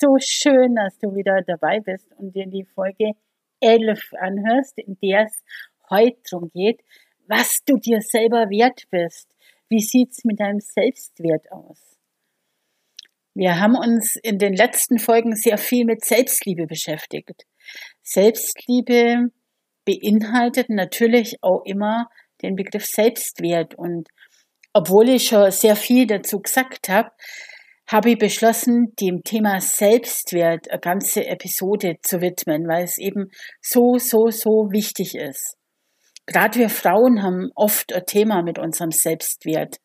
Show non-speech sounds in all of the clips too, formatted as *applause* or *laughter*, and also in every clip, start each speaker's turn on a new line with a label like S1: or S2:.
S1: So schön, dass du wieder dabei bist und dir die Folge 11 anhörst, in der es heute darum geht, was du dir selber wert bist. Wie sieht's mit deinem Selbstwert aus? Wir haben uns in den letzten Folgen sehr viel mit Selbstliebe beschäftigt. Selbstliebe beinhaltet natürlich auch immer den Begriff Selbstwert und obwohl ich schon sehr viel dazu gesagt habe, habe ich beschlossen, dem Thema Selbstwert eine ganze Episode zu widmen, weil es eben so, so, so wichtig ist. Gerade wir Frauen haben oft ein Thema mit unserem Selbstwert.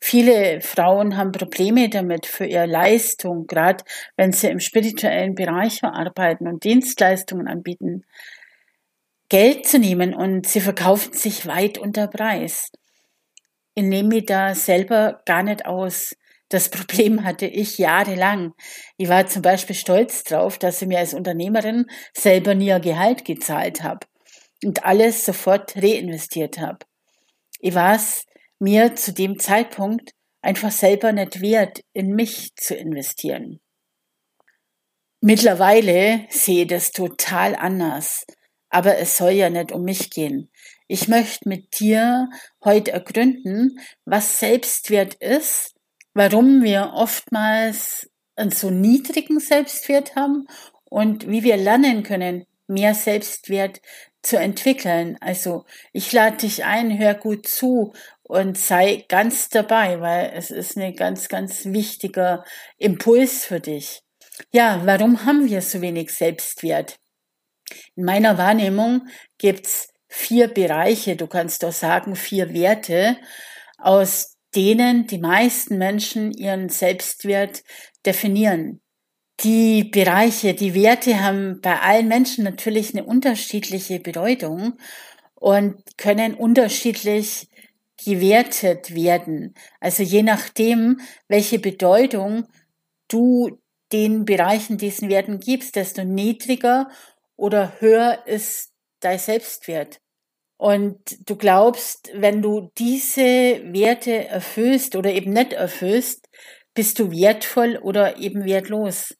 S1: Viele Frauen haben Probleme damit für ihre Leistung, gerade wenn sie im spirituellen Bereich arbeiten und Dienstleistungen anbieten, Geld zu nehmen und sie verkaufen sich weit unter Preis. Ich nehme mich da selber gar nicht aus. Das Problem hatte ich jahrelang. Ich war zum Beispiel stolz drauf, dass ich mir als Unternehmerin selber nie ein Gehalt gezahlt habe und alles sofort reinvestiert habe. Ich war es mir zu dem Zeitpunkt einfach selber nicht wert, in mich zu investieren. Mittlerweile sehe ich das total anders. Aber es soll ja nicht um mich gehen. Ich möchte mit dir heute ergründen, was Selbstwert ist warum wir oftmals einen so niedrigen Selbstwert haben und wie wir lernen können, mehr Selbstwert zu entwickeln. Also ich lade dich ein, hör gut zu und sei ganz dabei, weil es ist ein ganz, ganz wichtiger Impuls für dich. Ja, warum haben wir so wenig Selbstwert? In meiner Wahrnehmung gibt's vier Bereiche, du kannst auch sagen vier Werte, aus denen die meisten Menschen ihren Selbstwert definieren. Die Bereiche, die Werte haben bei allen Menschen natürlich eine unterschiedliche Bedeutung und können unterschiedlich gewertet werden. Also je nachdem, welche Bedeutung du den Bereichen diesen Werten gibst, desto niedriger oder höher ist dein Selbstwert. Und du glaubst, wenn du diese Werte erfüllst oder eben nicht erfüllst, bist du wertvoll oder eben wertlos.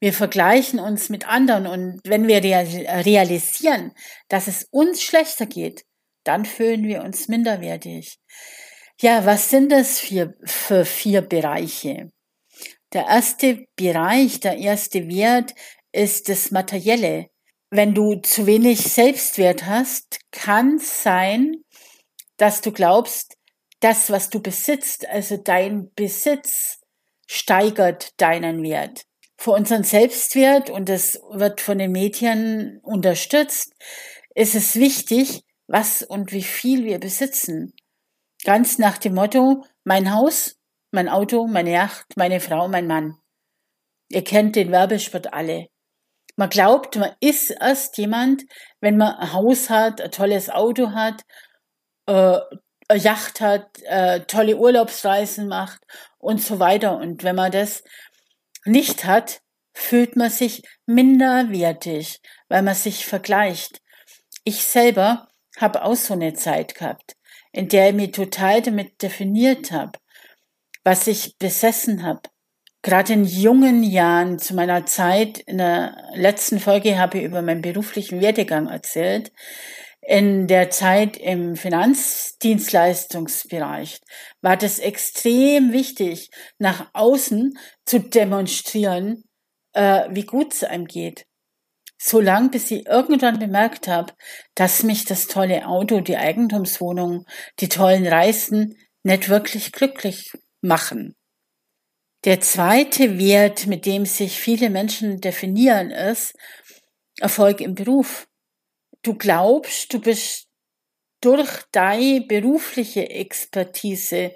S1: Wir vergleichen uns mit anderen und wenn wir realisieren, dass es uns schlechter geht, dann fühlen wir uns minderwertig. Ja, was sind das für, für vier Bereiche? Der erste Bereich, der erste Wert ist das Materielle. Wenn du zu wenig Selbstwert hast, kann sein, dass du glaubst, das, was du besitzt, also dein Besitz, steigert deinen Wert. Für unseren Selbstwert, und das wird von den Medien unterstützt, ist es wichtig, was und wie viel wir besitzen. Ganz nach dem Motto, mein Haus, mein Auto, meine Yacht, meine Frau, mein Mann. Ihr kennt den Werbespot alle. Man glaubt, man ist erst jemand, wenn man ein Haus hat, ein tolles Auto hat, äh, eine Yacht hat, äh, tolle Urlaubsreisen macht und so weiter. Und wenn man das nicht hat, fühlt man sich minderwertig, weil man sich vergleicht. Ich selber habe auch so eine Zeit gehabt, in der ich mich total damit definiert habe, was ich besessen habe, Gerade in jungen Jahren, zu meiner Zeit, in der letzten Folge habe ich über meinen beruflichen Werdegang erzählt. In der Zeit im Finanzdienstleistungsbereich war das extrem wichtig, nach außen zu demonstrieren, äh, wie gut es einem geht. So lang, bis ich irgendwann bemerkt habe, dass mich das tolle Auto, die Eigentumswohnung, die tollen Reisen nicht wirklich glücklich machen. Der zweite Wert, mit dem sich viele Menschen definieren, ist Erfolg im Beruf. Du glaubst, du bist durch deine berufliche Expertise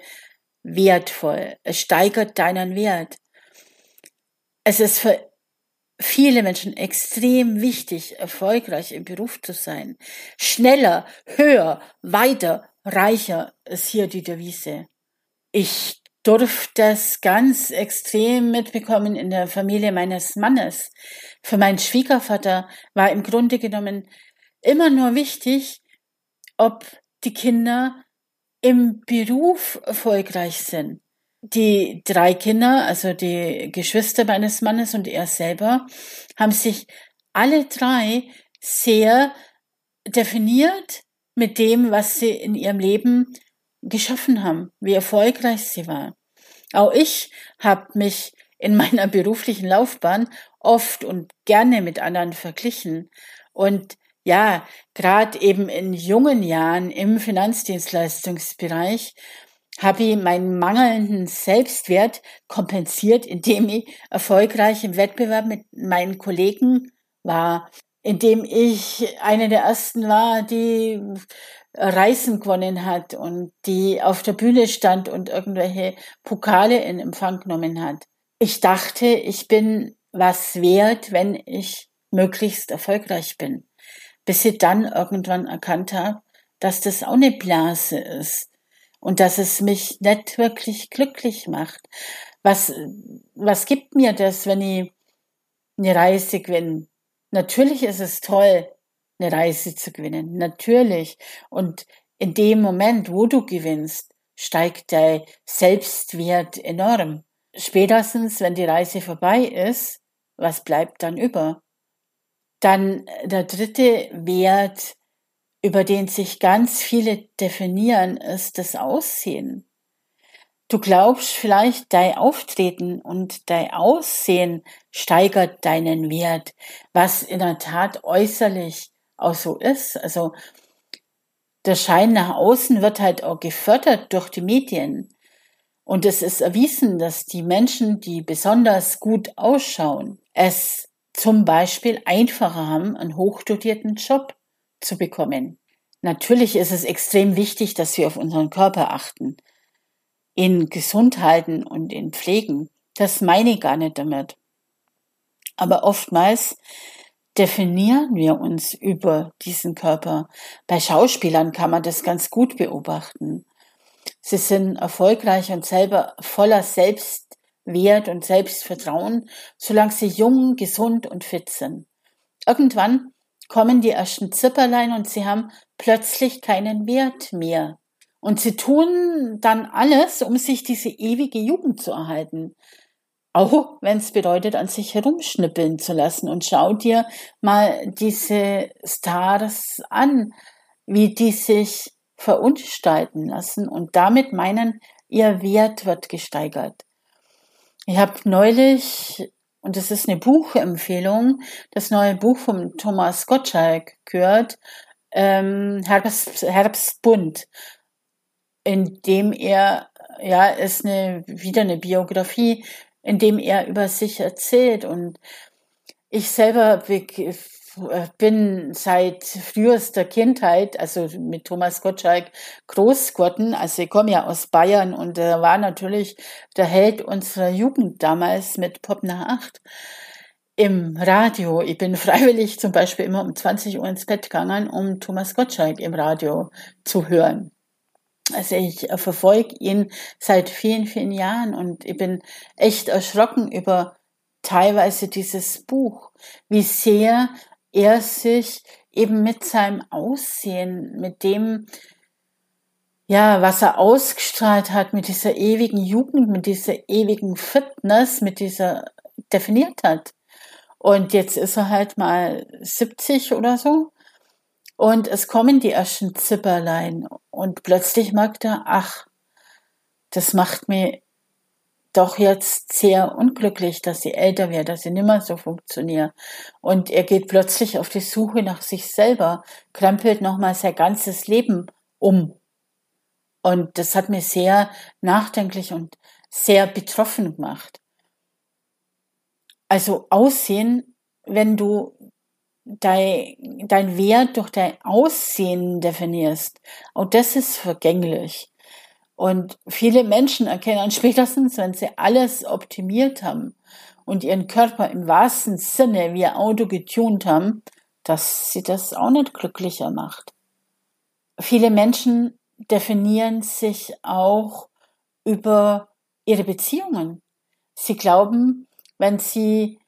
S1: wertvoll. Es steigert deinen Wert. Es ist für viele Menschen extrem wichtig, erfolgreich im Beruf zu sein. Schneller, höher, weiter, reicher ist hier die Devise. Ich durfte das ganz extrem mitbekommen in der Familie meines Mannes. Für meinen Schwiegervater war im Grunde genommen immer nur wichtig, ob die Kinder im Beruf erfolgreich sind. Die drei Kinder, also die Geschwister meines Mannes und er selber, haben sich alle drei sehr definiert mit dem, was sie in ihrem Leben geschaffen haben, wie erfolgreich sie war. Auch ich habe mich in meiner *laughs* beruflichen Laufbahn oft und gerne mit anderen verglichen. Und ja, gerade eben in jungen Jahren im Finanzdienstleistungsbereich habe ich meinen mangelnden Selbstwert kompensiert, indem ich erfolgreich im Wettbewerb mit meinen Kollegen war, indem ich eine der ersten war, die Reisen gewonnen hat und die auf der Bühne stand und irgendwelche Pokale in Empfang genommen hat. Ich dachte, ich bin was wert, wenn ich möglichst erfolgreich bin. Bis ich dann irgendwann erkannt habe, dass das auch eine Blase ist und dass es mich nicht wirklich glücklich macht. Was, was gibt mir das, wenn ich eine Reise gewinne? Natürlich ist es toll, eine Reise zu gewinnen. Natürlich. Und in dem Moment, wo du gewinnst, steigt dein Selbstwert enorm. Spätestens, wenn die Reise vorbei ist, was bleibt dann über? Dann der dritte Wert, über den sich ganz viele definieren, ist das Aussehen. Du glaubst vielleicht, dein Auftreten und dein Aussehen steigert deinen Wert, was in der Tat äußerlich auch so ist. Also der Schein nach außen wird halt auch gefördert durch die Medien. Und es ist erwiesen, dass die Menschen, die besonders gut ausschauen, es zum Beispiel einfacher haben, einen hochdotierten Job zu bekommen. Natürlich ist es extrem wichtig, dass wir auf unseren Körper achten, in gesund halten und in pflegen. Das meine ich gar nicht damit. Aber oftmals definieren wir uns über diesen Körper. Bei Schauspielern kann man das ganz gut beobachten. Sie sind erfolgreich und selber voller Selbstwert und Selbstvertrauen, solange sie jung, gesund und fit sind. Irgendwann kommen die ersten Zipperlein und sie haben plötzlich keinen Wert mehr. Und sie tun dann alles, um sich diese ewige Jugend zu erhalten. Auch wenn es bedeutet, an sich herumschnippeln zu lassen. Und schau dir mal diese Stars an, wie die sich verunstalten lassen und damit meinen, ihr Wert wird gesteigert. Ich habe neulich, und das ist eine Buchempfehlung, das neue Buch von Thomas Gottschalk gehört, ähm, Herbst, Herbstbund, in dem er, ja, ist eine, wieder eine Biografie in dem er über sich erzählt. Und ich selber bin seit frühester Kindheit, also mit Thomas Gottschalk, groß geworden. Also ich komme ja aus Bayern und er war natürlich der Held unserer Jugend damals mit Pop nach acht im Radio. Ich bin *laughs* freiwillig zum Beispiel immer um 20 Uhr ins Bett gegangen, um Thomas Gottschalk im Radio zu hören. Also ich äh, verfolge ihn seit vielen, vielen Jahren und ich bin echt erschrocken über teilweise dieses Buch, wie sehr er sich eben mit seinem Aussehen, mit dem, ja, was er ausgestrahlt hat, mit dieser ewigen Jugend, mit dieser ewigen Fitness, mit dieser definiert hat. Und jetzt ist er halt mal 70 oder so und es kommen die ersten Zipperlein und plötzlich merkt er, ach, das macht mir doch jetzt sehr unglücklich, dass sie älter wird, dass sie nimmer so funktioniert. Und er geht plötzlich auf die Suche nach sich selber, krempelt nochmal sein ganzes Leben um. Und das hat mir sehr nachdenklich und sehr betroffen gemacht. Also Aussehen, wenn du dein, dein Wert durch dein Aussehen definierst. Und das ist vergänglich. Und viele Menschen erkennen spätestens, wenn sie alles optimiert haben und ihren Körper im wahrsten Sinne wie ein Auto getunt haben, dass sie das auch nicht glücklicher macht. Viele Menschen definieren sich auch über ihre Beziehungen. Sie glauben, wenn sie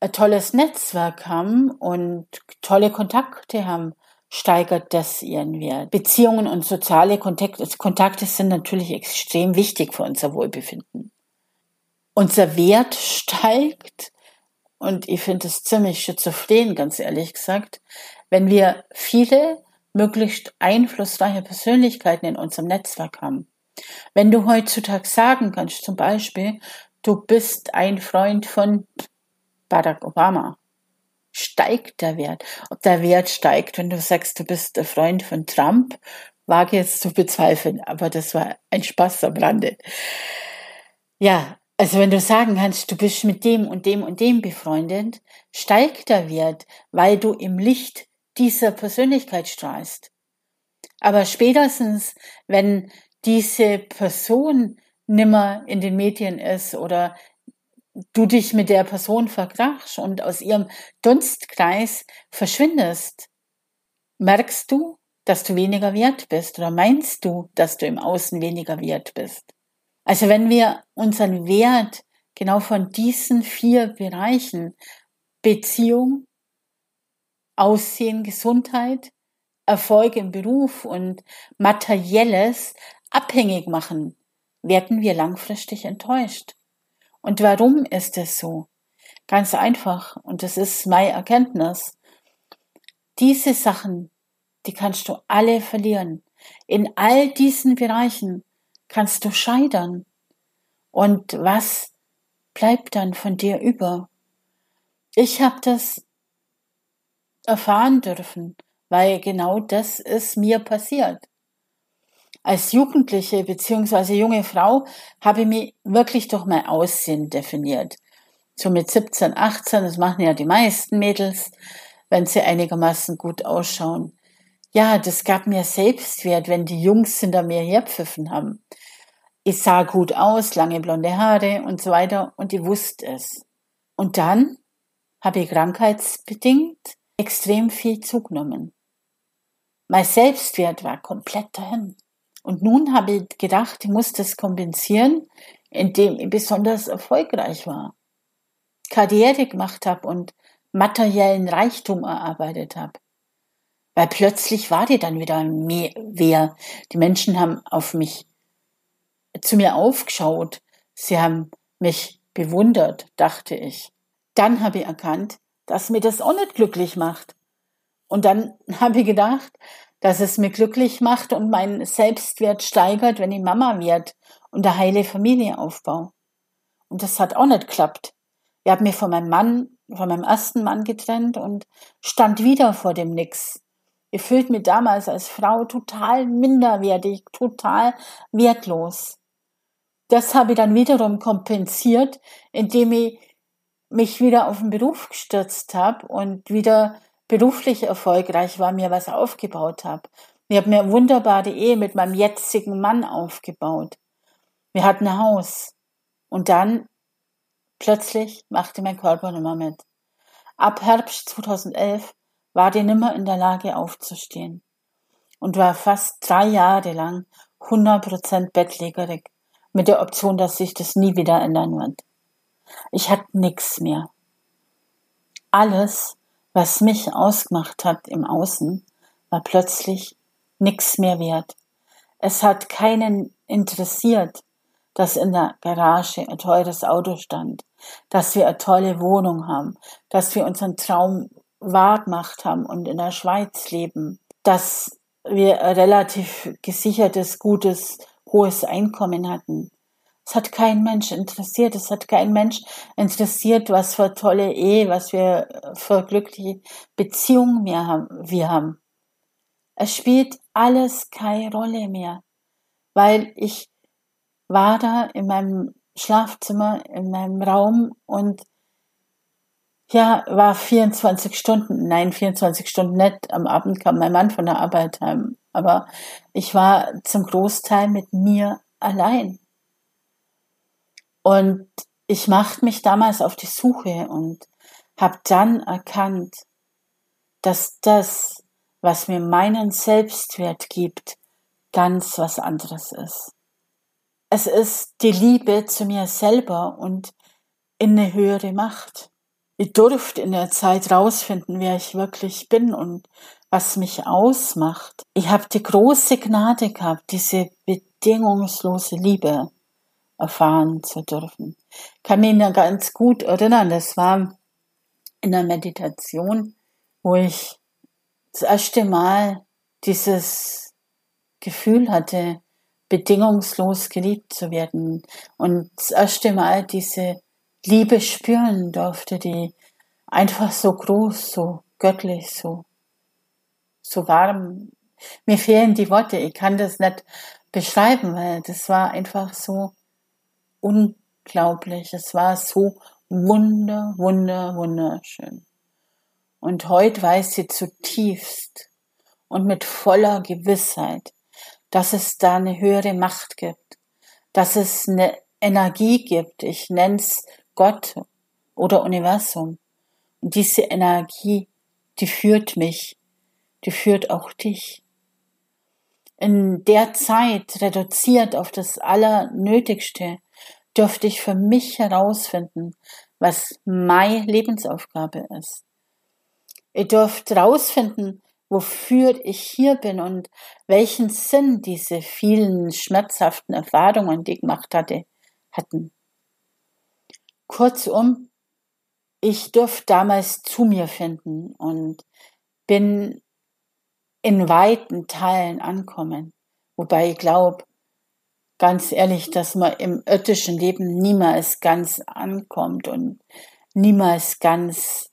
S1: ein tolles Netzwerk haben und tolle Kontakte haben, steigert das ihren Wert. Beziehungen und soziale Kontakte, Kontakte sind natürlich extrem wichtig für unser Wohlbefinden. Unser Wert steigt und ich finde es ziemlich schizophren, ganz ehrlich gesagt, wenn wir viele möglichst einflussreiche Persönlichkeiten in unserem Netzwerk haben. Wenn du heutzutage sagen kannst, zum Beispiel, du bist ein Freund von Barack Obama, steigt der Wert. Ob der Wert steigt, wenn du sagst, du bist der Freund von Trump, wage jetzt zu bezweifeln, aber das war ein Spaß am Rande. Ja, also wenn du sagen kannst, du bist mit dem und dem und dem befreundet, steigt der Wert, weil du im Licht dieser Persönlichkeit strahlst. Aber spätestens, wenn diese Person nimmer in den Medien ist oder du dich mit der Person verkrachst und aus ihrem Dunstkreis verschwindest, merkst du, dass du weniger wert bist oder meinst du, dass du im Außen weniger wert bist? Also wenn wir unseren Wert genau von diesen vier Bereichen Beziehung, Aussehen, Gesundheit, Erfolg im Beruf und Materielles abhängig machen, werden wir langfristig enttäuscht. Und warum ist es so? Ganz einfach, und das ist meine Erkenntnis. Diese Sachen, die kannst du alle verlieren. In all diesen Bereichen kannst du scheitern. Und was bleibt dann von dir über? Ich habe das erfahren dürfen, weil genau das ist mir passiert. Als Jugendliche bzw. junge Frau habe ich mich wirklich durch mein Aussehen definiert. So mit 17, 18, das machen ja die meisten Mädels, wenn sie einigermaßen gut ausschauen. Ja, das gab mir Selbstwert, wenn die Jungs hinter mir herpfiffen haben. Ich sah gut aus, lange blonde Haare und so weiter und ich wusste es. Und dann habe ich krankheitsbedingt extrem viel zugenommen. Mein Selbstwert war komplett dahin. Und nun habe ich gedacht, ich muss das kompensieren, indem ich besonders erfolgreich war, Karriere gemacht habe und materiellen Reichtum erarbeitet habe. Weil plötzlich war die dann wieder mehr, wer. Die Menschen haben auf mich, zu mir aufgeschaut. Sie haben mich bewundert, dachte ich. Dann habe ich erkannt, dass mir das auch nicht glücklich macht. Und dann *laughs* habe ich gedacht, dass es mir glücklich macht und meinen Selbstwert steigert, wenn ich Mama wird und eine heile Familie aufbaue. Und das hat auch nicht geklappt. Ich habe mich von meinem Mann, von meinem ersten Mann getrennt und stand wieder vor dem Nix. Ich fühlte mich damals als Frau total minderwertig, total wertlos. Das habe ich dann wiederum kompensiert, indem ich mich wieder auf den Beruf gestürzt habe und wieder beruflich erfolgreich war, mir was aufgebaut habe. Ich habe mir eine wunderbare Ehe mit meinem jetzigen Mann aufgebaut. Wir hatten ein Haus. Und dann plötzlich machte mein Körper nimmer mit. Ab Herbst 2011 war ich nimmer in der Lage aufzustehen und war fast drei Jahre lang 100% bettlägerig mit der Option, dass sich das nie wieder ändern wird. Ich hatte nichts mehr. Alles, was mich ausgemacht hat im Außen, war plötzlich nichts mehr wert. Es hat keinen interessiert, dass in der Garage ein teures Auto stand, dass wir eine tolle Wohnung haben, dass wir unseren Traum wahr gemacht haben und in der Schweiz leben, dass wir ein relativ gesichertes, gutes, hohes Einkommen hatten. Es hat kein Mensch interessiert. Es hat kein Mensch interessiert, was für tolle Ehe, was wir für glückliche Beziehungen wir haben. Wir haben. Es spielt alles keine Rolle mehr, weil ich war da in meinem Schlafzimmer, in meinem Raum und ja, war 24 Stunden, nein, 24 Stunden nicht. Am Abend kam mein Mann von der Arbeit heim. aber ich war zum Großteil mit mir allein. Und ich machte mich damals auf die Suche und habe dann erkannt, dass das, was mir meinen Selbstwert gibt, ganz was anderes ist. Es ist die Liebe zu mir selber und in eine höhere Macht. Ich durfte in der Zeit rausfinden, wer ich wirklich bin und was mich ausmacht. Ich habe die große Gnade gehabt, diese bedingungslose Liebe erfahren zu dürfen. Ich kann mich noch ganz gut erinnern, das war in der Meditation, wo ich das erste Mal dieses Gefühl hatte, bedingungslos geliebt zu werden und das erste Mal diese Liebe spüren durfte, die einfach so groß, so göttlich, so, so warm. Mir fehlen die Worte, ich kann das nicht beschreiben, weil das war einfach so unglaublich. Es war so wunder, wunder, wunderschön. Und heute weiß sie zutiefst und mit voller Gewissheit, dass es da eine höhere Macht gibt, dass es eine Energie gibt. Ich nenne es Gott oder Universum. Und diese Energie, die führt mich, die führt auch dich. In der Zeit, reduziert auf das Allernötigste, dürfte ich für mich herausfinden, was meine Lebensaufgabe ist. Ihr dürft herausfinden, wofür ich hier bin und welchen Sinn diese vielen schmerzhaften Erfahrungen, die ich gemacht hatte, hatten. Kurzum, ich durfte damals zu mir finden und bin in weiten Teilen ankommen. Wobei ich glaube, ganz ehrlich, dass man im irdischen Leben niemals ganz ankommt und niemals ganz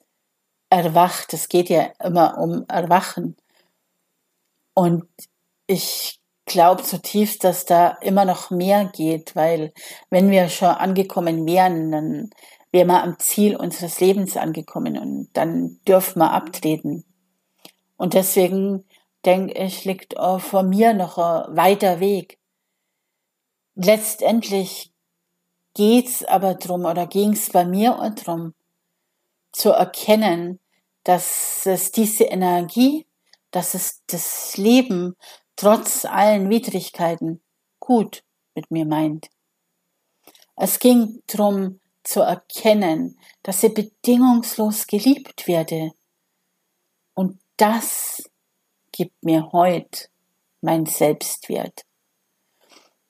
S1: erwacht. Es geht ja immer um Erwachen. Und ich glaube zutiefst, dass da immer noch mehr geht, weil wenn wir schon angekommen wären, dann wären wir am Ziel unseres Lebens angekommen und dann dürfen wir abtreten. Und deswegen denke ich, liegt auch vor mir noch ein weiter Weg. Letztendlich geht's aber drum oder ging's bei mir drum, zu erkennen, dass es diese Energie, dass es das Leben trotz allen Widrigkeiten gut mit mir meint. Es ging darum zu erkennen, dass ich bedingungslos geliebt werde. Und das gibt mir heute mein Selbstwert.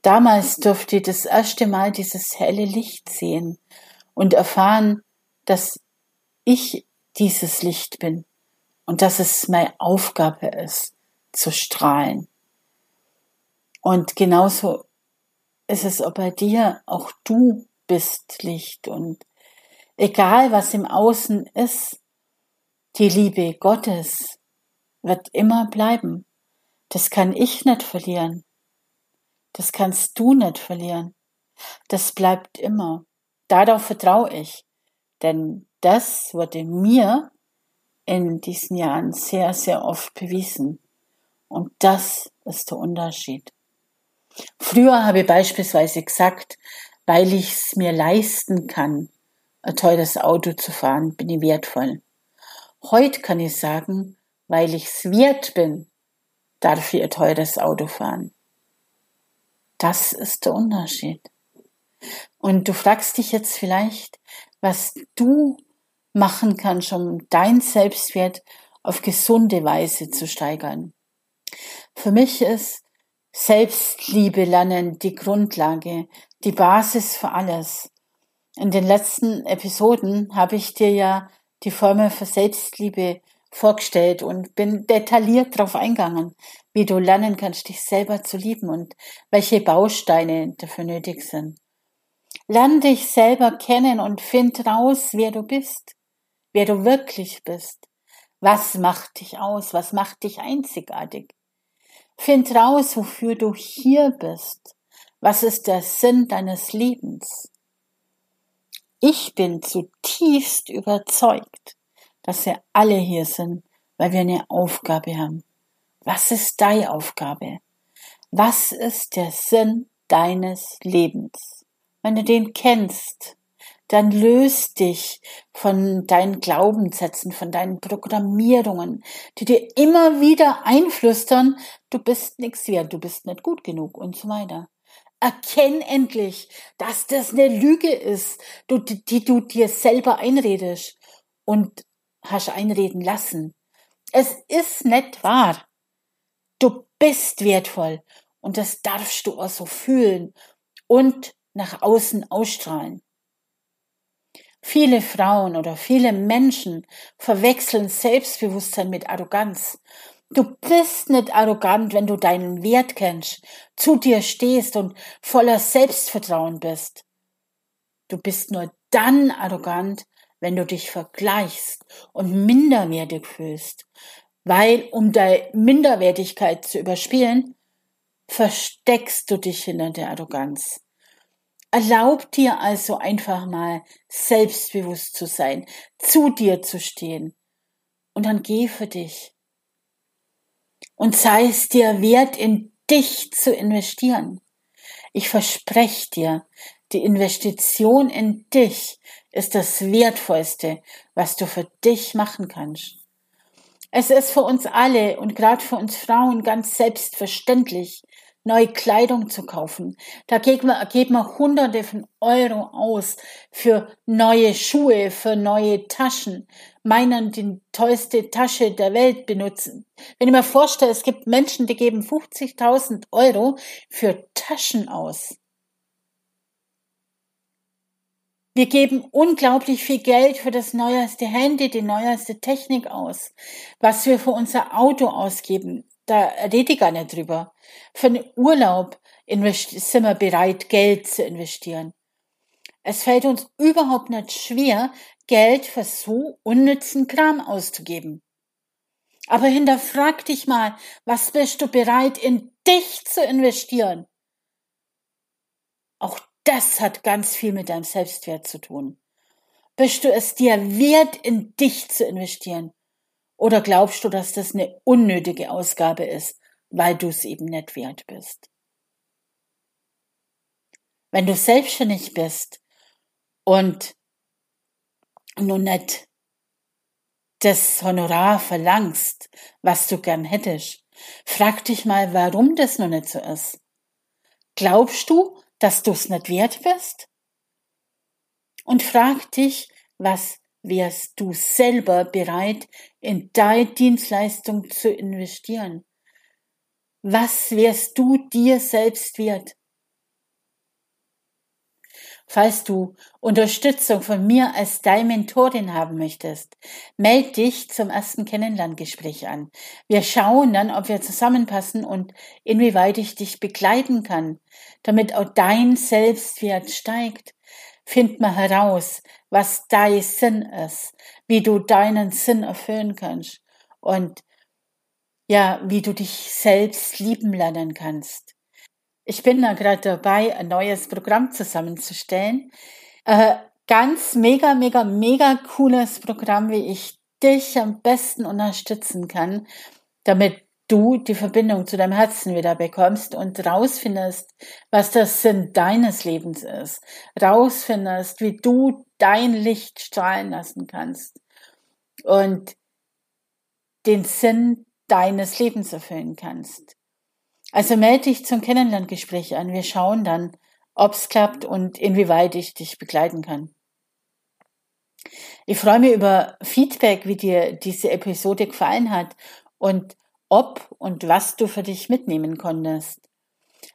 S1: Damals durfte ich das erste Mal dieses helle Licht sehen und erfahren, dass ich dieses Licht bin und dass es meine Aufgabe ist, zu strahlen. Und genauso ist es auch bei dir, auch du bist Licht und egal was im Außen ist, die Liebe Gottes wird immer bleiben. Das kann ich nicht verlieren. Das kannst du nicht verlieren. Das bleibt immer. Darauf vertraue ich. Denn das wurde mir in diesen Jahren sehr, sehr oft bewiesen. Und das ist der Unterschied. Früher habe ich beispielsweise gesagt, weil ich es mir leisten kann, ein teures Auto zu fahren, bin ich wertvoll. Heute kann ich sagen, weil ich es wert bin, darf ich ein teures Auto fahren. Das ist der Unterschied. Und du fragst dich jetzt vielleicht, was du machen kannst, um dein Selbstwert auf gesunde Weise zu steigern. Für mich ist Selbstliebe lernen die Grundlage, die Basis für alles. In den letzten Episoden habe ich dir ja die Formel für Selbstliebe vorgestellt und bin detailliert darauf eingegangen, wie du lernen kannst, dich selber zu lieben und welche Bausteine dafür nötig sind. Lern dich selber kennen und find raus, wer du bist, wer du wirklich bist. Was macht dich aus? Was macht dich einzigartig? Find raus, wofür du hier bist. Was ist der Sinn deines Lebens? Ich bin zutiefst überzeugt, dass wir alle hier sind, weil wir eine Aufgabe haben, Was ist deine Aufgabe? Was ist der Sinn deines Lebens? Wenn du den kennst, dann löst dich von deinen Glaubenssätzen, von deinen Programmierungen, die dir immer wieder einflüstern, du bist nichts wert, du bist nicht gut genug und so weiter. Erkenn endlich, dass das eine Lüge ist, die, du dir selber einredest und hast einreden lassen. Es ist nicht wahr. Du bist wertvoll und das darfst du auch so fühlen und nach außen ausstrahlen. Viele Frauen oder viele Menschen verwechseln Selbstbewusstsein mit Arroganz. Du bist nicht arrogant, wenn du deinen Wert kennst, zu dir stehst und voller Selbstvertrauen bist. Du bist nur dann arrogant, wenn du dich vergleichst und minderwertig fühlst, weil um deine Minderwertigkeit zu überspielen, versteckst du dich hinter der Arroganz. Erlaub dir also einfach mal selbstbewusst zu sein, zu dir zu stehen. Und dann geh für dich. Und sei es dir wert, in dich zu investieren. Ich verspreche dir, die Investition in dich ist das Wertvollste, was du für dich machen kannst. Es ist für uns alle und gerade für uns Frauen ganz selbstverständlich, neue Kleidung zu kaufen. Da geben wir, geben wir Hunderte von Euro aus für neue Schuhe, für neue Taschen, meinen die tollste Tasche der Welt benutzen. Wenn ich mir vorstelle, es gibt Menschen, die geben 50.000 Euro für Taschen aus. Wir geben unglaublich viel Geld für das neueste Handy, die neueste Technik aus. Was wir für unser Auto ausgeben, da rede ich gar nicht drüber. Für einen Urlaub sind wir bereit, Geld zu investieren. Es fällt uns überhaupt nicht schwer, Geld für so unnützen Kram auszugeben. Aber hinterfrag dich mal, was bist du bereit, in dich zu investieren? Auch das hat ganz viel mit deinem Selbstwert zu tun. Bist du es dir wert, in dich zu investieren? Oder glaubst du, dass das eine unnötige Ausgabe ist, weil du es eben nicht wert bist? Wenn du selbstständig bist und nun nicht das Honorar verlangst, was du gern hättest, frag dich mal, warum das noch nicht so ist. Glaubst du, dass du es nicht wert bist? Und frag dich, was wärst du selber bereit, in deine Dienstleistung zu investieren? Was wärst du dir selbst wert? Falls du Unterstützung von mir als deine Mentorin haben möchtest, melde dich zum ersten Kennenlerngespräch an. Wir schauen dann, ob wir zusammenpassen und inwieweit ich dich begleiten kann, damit auch dein Selbstwert steigt. Find mal heraus, was dein Sinn ist, wie du deinen Sinn erfüllen kannst und ja, wie du dich selbst lieben lernen kannst. Ich bin da gerade dabei, ein neues Programm zusammenzustellen. Äh, ganz mega, mega, mega cooles Programm, wie ich dich am besten unterstützen kann, damit du die Verbindung zu deinem Herzen wieder bekommst und rausfindest, was der Sinn deines Lebens ist. Rausfindest, wie du dein Licht strahlen lassen kannst und den Sinn deines Lebens erfüllen kannst. Also melde dich zum Kennenlerngespräch an. Wir schauen dann, ob es klappt und inwieweit ich dich begleiten kann. Ich freue mich über Feedback, wie dir diese Episode gefallen hat und ob und was du für dich mitnehmen konntest.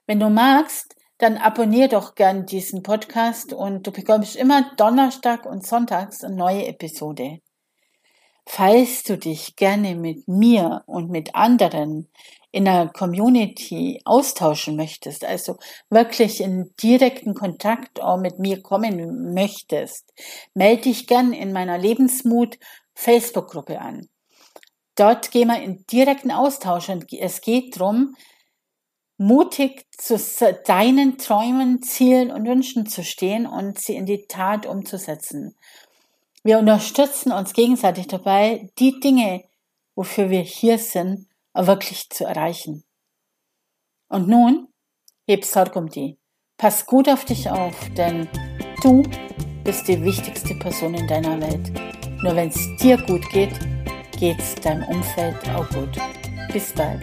S1: Wenn du magst, dann abonnier doch gern diesen Podcast und du bekommst immer Donnerstag und Sonntags eine neue Episode. Falls du dich gerne mit mir und mit anderen in einer Community austauschen möchtest, also wirklich in direkten Kontakt auch mit mir kommen möchtest, melde dich gern in meiner Lebensmut Facebook-Gruppe an. Dort gehen wir in direkten Austausch und es geht darum, mutig zu deinen Träumen, Zielen und Wünschen zu stehen und sie in die Tat umzusetzen. Wir unterstützen uns gegenseitig dabei, die Dinge, wofür wir hier sind, wirklich zu erreichen. Und nun, heb Sorg um die. Pass gut auf dich auf, denn du bist die wichtigste Person in deiner Welt. Nur wenn es dir gut geht, geht's deinem Umfeld auch gut. Bis bald.